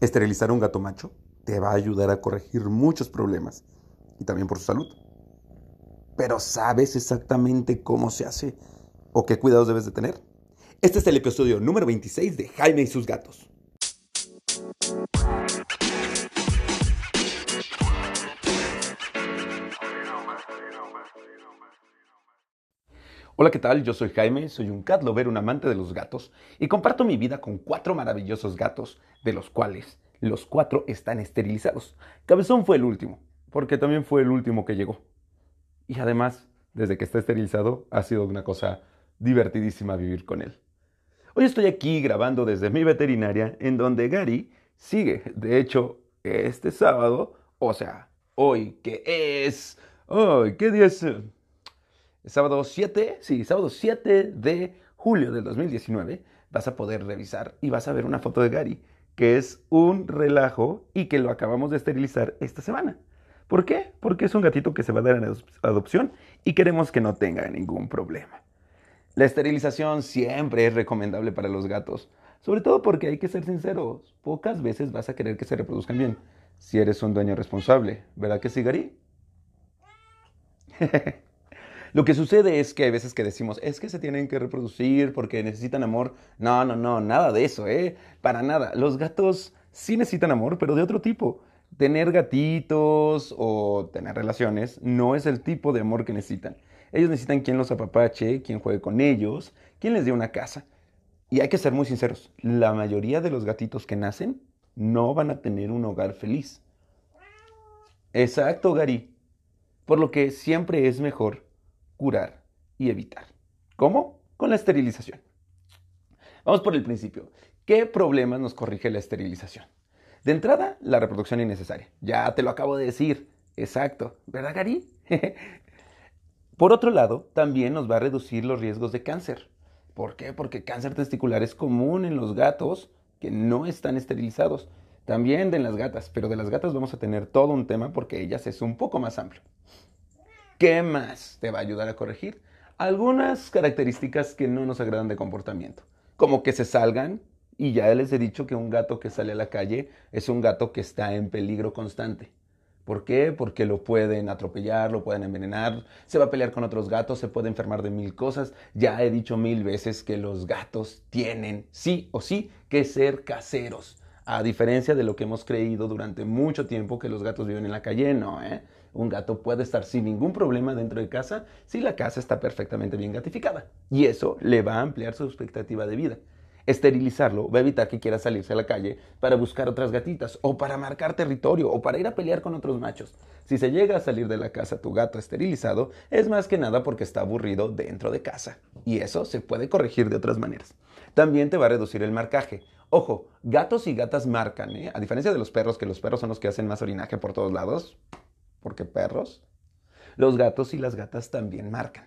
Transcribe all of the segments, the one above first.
Esterilizar un gato macho te va a ayudar a corregir muchos problemas y también por su salud. Pero ¿sabes exactamente cómo se hace o qué cuidados debes de tener? Este es el episodio número 26 de Jaime y sus gatos. Hola, ¿qué tal? Yo soy Jaime, soy un cat lover, un amante de los gatos, y comparto mi vida con cuatro maravillosos gatos, de los cuales los cuatro están esterilizados. Cabezón fue el último, porque también fue el último que llegó. Y además, desde que está esterilizado, ha sido una cosa divertidísima vivir con él. Hoy estoy aquí grabando desde mi veterinaria, en donde Gary sigue. De hecho, este sábado, o sea, hoy que es... ¡Ay, qué día! Sábado 7, sí, sábado 7 de julio del 2019, vas a poder revisar y vas a ver una foto de Gary, que es un relajo y que lo acabamos de esterilizar esta semana. ¿Por qué? Porque es un gatito que se va a dar en adopción y queremos que no tenga ningún problema. La esterilización siempre es recomendable para los gatos, sobre todo porque hay que ser sinceros, pocas veces vas a querer que se reproduzcan bien, si eres un dueño responsable, ¿verdad que sí, Gary? Lo que sucede es que hay veces que decimos, es que se tienen que reproducir porque necesitan amor. No, no, no, nada de eso, ¿eh? Para nada. Los gatos sí necesitan amor, pero de otro tipo. Tener gatitos o tener relaciones no es el tipo de amor que necesitan. Ellos necesitan quien los apapache, quien juegue con ellos, quien les dé una casa. Y hay que ser muy sinceros, la mayoría de los gatitos que nacen no van a tener un hogar feliz. Exacto, Gary. Por lo que siempre es mejor curar y evitar. ¿Cómo? Con la esterilización. Vamos por el principio. ¿Qué problemas nos corrige la esterilización? De entrada, la reproducción innecesaria. Ya te lo acabo de decir. Exacto. ¿Verdad, Gary? por otro lado, también nos va a reducir los riesgos de cáncer. ¿Por qué? Porque cáncer testicular es común en los gatos que no están esterilizados. También de las gatas, pero de las gatas vamos a tener todo un tema porque ellas es un poco más amplio. ¿Qué más te va a ayudar a corregir? Algunas características que no nos agradan de comportamiento, como que se salgan, y ya les he dicho que un gato que sale a la calle es un gato que está en peligro constante. ¿Por qué? Porque lo pueden atropellar, lo pueden envenenar, se va a pelear con otros gatos, se puede enfermar de mil cosas. Ya he dicho mil veces que los gatos tienen sí o sí que ser caseros. A diferencia de lo que hemos creído durante mucho tiempo que los gatos viven en la calle, no, ¿eh? Un gato puede estar sin ningún problema dentro de casa si la casa está perfectamente bien gatificada. Y eso le va a ampliar su expectativa de vida. Esterilizarlo va a evitar que quiera salirse a la calle para buscar otras gatitas o para marcar territorio o para ir a pelear con otros machos. Si se llega a salir de la casa tu gato esterilizado, es más que nada porque está aburrido dentro de casa. Y eso se puede corregir de otras maneras. También te va a reducir el marcaje. Ojo, gatos y gatas marcan, ¿eh? A diferencia de los perros, que los perros son los que hacen más orinaje por todos lados, porque perros, los gatos y las gatas también marcan.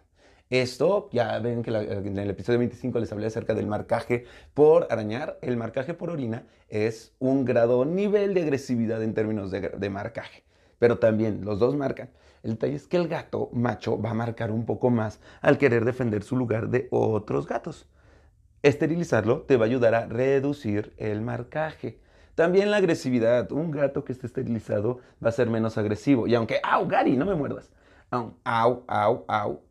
Esto, ya ven que en el episodio 25 les hablé acerca del marcaje por arañar. El marcaje por orina es un grado, nivel de agresividad en términos de, de marcaje. Pero también los dos marcan. El detalle es que el gato macho va a marcar un poco más al querer defender su lugar de otros gatos. Esterilizarlo te va a ayudar a reducir el marcaje. También la agresividad. Un gato que esté esterilizado va a ser menos agresivo. Y aunque, au, Gary, no me muerdas. Au, au, au, au.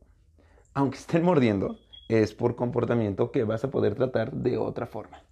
Aunque estén mordiendo, es por comportamiento que vas a poder tratar de otra forma.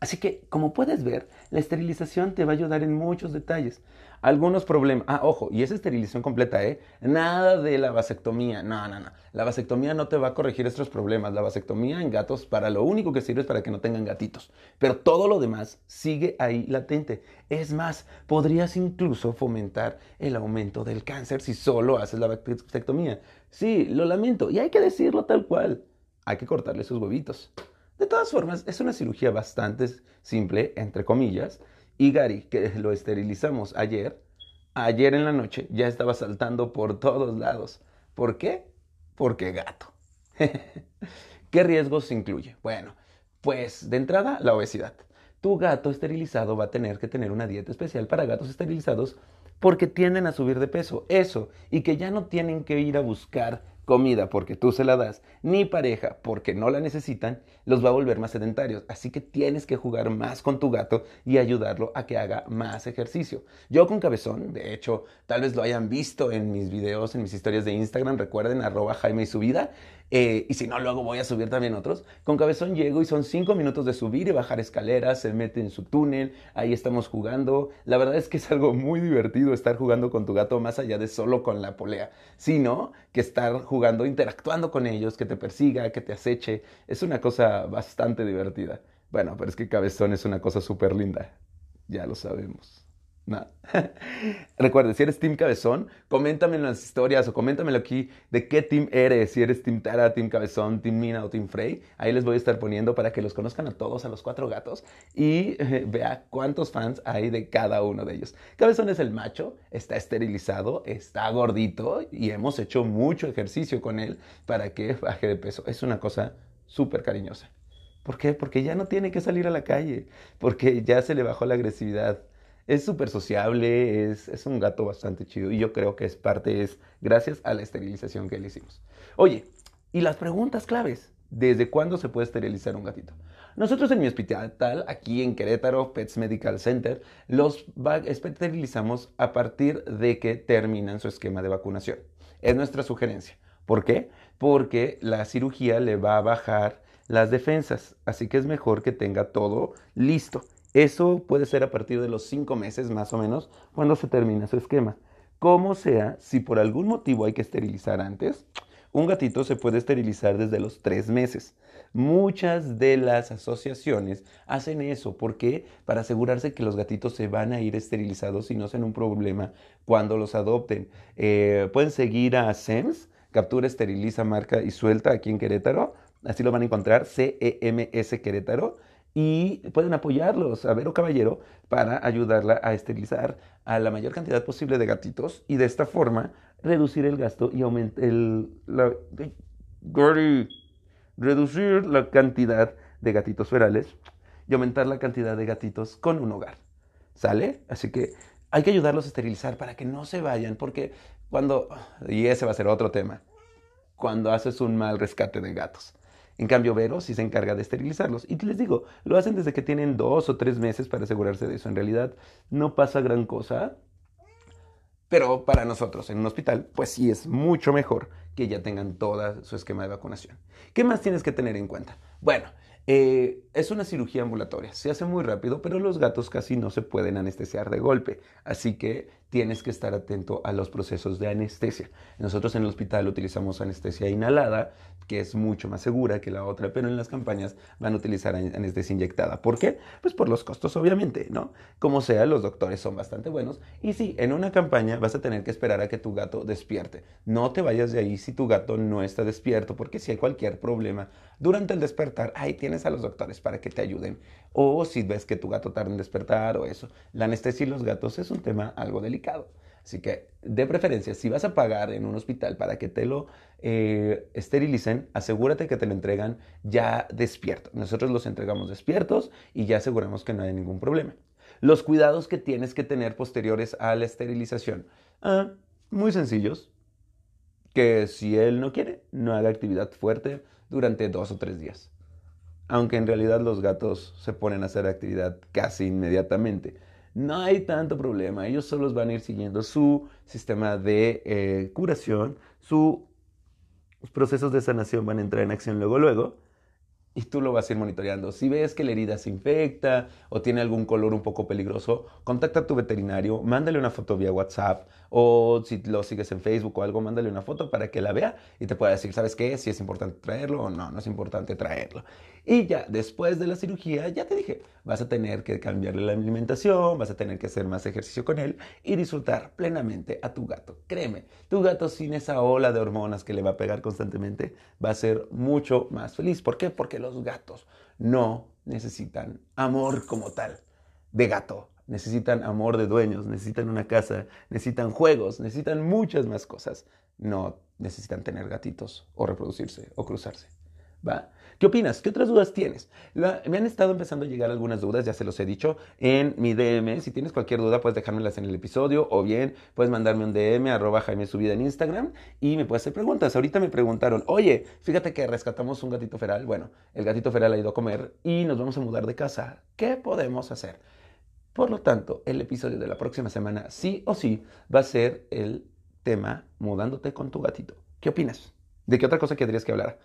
Así que, como puedes ver, la esterilización te va a ayudar en muchos detalles. Algunos problemas. Ah, ojo, y es esterilización completa, ¿eh? Nada de la vasectomía. No, no, no. La vasectomía no te va a corregir estos problemas. La vasectomía en gatos, para lo único que sirve es para que no tengan gatitos. Pero todo lo demás sigue ahí latente. Es más, podrías incluso fomentar el aumento del cáncer si solo haces la vasectomía. Sí, lo lamento. Y hay que decirlo tal cual. Hay que cortarle sus huevitos. De todas formas, es una cirugía bastante simple, entre comillas, y Gary, que lo esterilizamos ayer, ayer en la noche ya estaba saltando por todos lados. ¿Por qué? Porque gato. ¿Qué riesgos incluye? Bueno, pues de entrada la obesidad. Tu gato esterilizado va a tener que tener una dieta especial para gatos esterilizados porque tienden a subir de peso. Eso, y que ya no tienen que ir a buscar comida porque tú se la das, ni pareja porque no la necesitan, los va a volver más sedentarios. Así que tienes que jugar más con tu gato y ayudarlo a que haga más ejercicio. Yo con Cabezón, de hecho, tal vez lo hayan visto en mis videos, en mis historias de Instagram, recuerden arroba Jaime y su vida. Eh, y si no, luego voy a subir también otros. Con Cabezón llego y son cinco minutos de subir y bajar escaleras, se mete en su túnel, ahí estamos jugando. La verdad es que es algo muy divertido estar jugando con tu gato más allá de solo con la polea, sino que estar jugando, interactuando con ellos, que te persiga, que te aceche. Es una cosa bastante divertida. Bueno, pero es que Cabezón es una cosa súper linda. Ya lo sabemos. No. Recuerda, si eres Team Cabezón, coméntame las historias o coméntamelo aquí de qué team eres. Si eres Team Tara, Team Cabezón, Team Nina o Team Frey. Ahí les voy a estar poniendo para que los conozcan a todos, a los cuatro gatos, y eh, vea cuántos fans hay de cada uno de ellos. Cabezón es el macho, está esterilizado, está gordito y hemos hecho mucho ejercicio con él para que baje de peso. Es una cosa súper cariñosa. ¿Por qué? Porque ya no tiene que salir a la calle, porque ya se le bajó la agresividad es súper sociable, es, es, un gato bastante chido y yo creo que es parte, es gracias a la esterilización que le hicimos. Oye, y las preguntas claves, ¿desde cuándo se puede esterilizar un gatito? Nosotros en mi hospital, aquí en Querétaro, Pets Medical Center, los esterilizamos a partir de que terminan su esquema de vacunación. Es nuestra sugerencia. ¿Por qué? Porque la cirugía le va a bajar las defensas, así que es mejor que tenga todo listo. Eso puede ser a partir de los cinco meses más o menos cuando se termina su esquema. Como sea, si por algún motivo hay que esterilizar antes, un gatito se puede esterilizar desde los tres meses. Muchas de las asociaciones hacen eso. ¿Por qué? Para asegurarse que los gatitos se van a ir esterilizados y no sean un problema cuando los adopten. Eh, pueden seguir a SEMS, Captura, Esteriliza, Marca y Suelta aquí en Querétaro. Así lo van a encontrar, CEMS Querétaro y pueden apoyarlos a Vero Caballero para ayudarla a esterilizar a la mayor cantidad posible de gatitos y de esta forma reducir el gasto y aumentar el, la, reducir la cantidad de gatitos ferales y aumentar la cantidad de gatitos con un hogar. ¿Sale? Así que hay que ayudarlos a esterilizar para que no se vayan, porque cuando, y ese va a ser otro tema, cuando haces un mal rescate de gatos en cambio, Vero sí se encarga de esterilizarlos. Y les digo, lo hacen desde que tienen dos o tres meses para asegurarse de eso. En realidad no pasa gran cosa. Pero para nosotros en un hospital, pues sí es mucho mejor que ya tengan todo su esquema de vacunación. ¿Qué más tienes que tener en cuenta? Bueno, eh, es una cirugía ambulatoria, se hace muy rápido, pero los gatos casi no se pueden anestesiar de golpe, así que tienes que estar atento a los procesos de anestesia. Nosotros en el hospital utilizamos anestesia inhalada, que es mucho más segura que la otra, pero en las campañas van a utilizar anestesia inyectada. ¿Por qué? Pues por los costos, obviamente, ¿no? Como sea, los doctores son bastante buenos y sí, en una campaña vas a tener que esperar a que tu gato despierte. No te vayas de ahí si tu gato no está despierto, porque si hay cualquier problema durante el despertar, ahí tienes a los doctores para que te ayuden. O si ves que tu gato tarda en despertar o eso. La anestesia y los gatos es un tema algo delicado. Así que, de preferencia, si vas a pagar en un hospital para que te lo eh, esterilicen, asegúrate que te lo entregan ya despierto. Nosotros los entregamos despiertos y ya aseguramos que no hay ningún problema. Los cuidados que tienes que tener posteriores a la esterilización. Ah, muy sencillos. Que si él no quiere, no haga actividad fuerte durante dos o tres días. Aunque en realidad los gatos se ponen a hacer actividad casi inmediatamente. No hay tanto problema, ellos solo van a ir siguiendo su sistema de eh, curación, sus procesos de sanación van a entrar en acción luego, luego, y tú lo vas a ir monitoreando. Si ves que la herida se infecta o tiene algún color un poco peligroso, contacta a tu veterinario, mándale una foto vía WhatsApp o si lo sigues en Facebook o algo, mándale una foto para que la vea y te pueda decir, ¿sabes qué? Si es importante traerlo o no, no es importante traerlo. Y ya, después de la cirugía, ya te dije, vas a tener que cambiarle la alimentación, vas a tener que hacer más ejercicio con él y disfrutar plenamente a tu gato. Créeme, tu gato sin esa ola de hormonas que le va a pegar constantemente va a ser mucho más feliz. ¿Por qué? Porque los gatos no necesitan amor como tal de gato necesitan amor de dueños, necesitan una casa, necesitan juegos, necesitan muchas más cosas. No necesitan tener gatitos o reproducirse o cruzarse. ¿Va? ¿Qué opinas? ¿Qué otras dudas tienes? me han estado empezando a llegar algunas dudas, ya se los he dicho, en mi DM. Si tienes cualquier duda, puedes dejármelas en el episodio o bien puedes mandarme un DM arroba Jaime Subida en Instagram y me puedes hacer preguntas. Ahorita me preguntaron, oye, fíjate que rescatamos un gatito feral. Bueno, el gatito feral ha ido a comer y nos vamos a mudar de casa. ¿Qué podemos hacer? Por lo tanto, el episodio de la próxima semana, sí o sí, va a ser el tema mudándote con tu gatito. ¿Qué opinas? ¿De qué otra cosa querrías que hablara?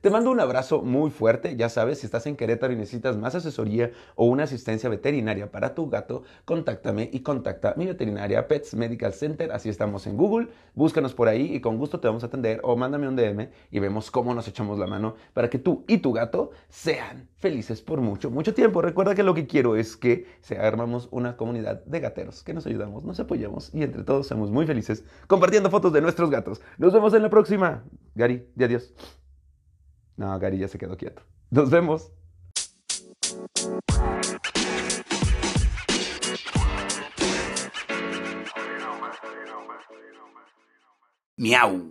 Te mando un abrazo muy fuerte. Ya sabes, si estás en Querétaro y necesitas más asesoría o una asistencia veterinaria para tu gato, contáctame y contacta mi veterinaria Pets Medical Center. Así estamos en Google. Búscanos por ahí y con gusto te vamos a atender o mándame un DM y vemos cómo nos echamos la mano para que tú y tu gato sean felices por mucho, mucho tiempo. Recuerda que lo que quiero es que se armamos una comunidad de gateros, que nos ayudamos, nos apoyamos y entre todos seamos muy felices compartiendo fotos de nuestros gatos. Nos vemos en la próxima. Gary, de adiós. No, Gary ya se quedó quieto. Nos vemos. Miau.